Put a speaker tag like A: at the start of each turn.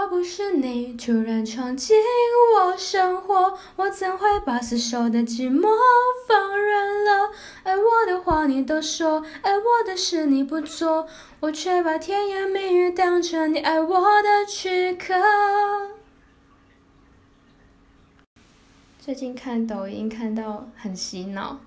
A: 若不是你突然闯进我生活，我怎会把死守的寂寞放任了？爱我的话你都说，爱我的事你不做，我却把甜言蜜语当成你爱我的躯壳。最近看抖音看到很洗脑。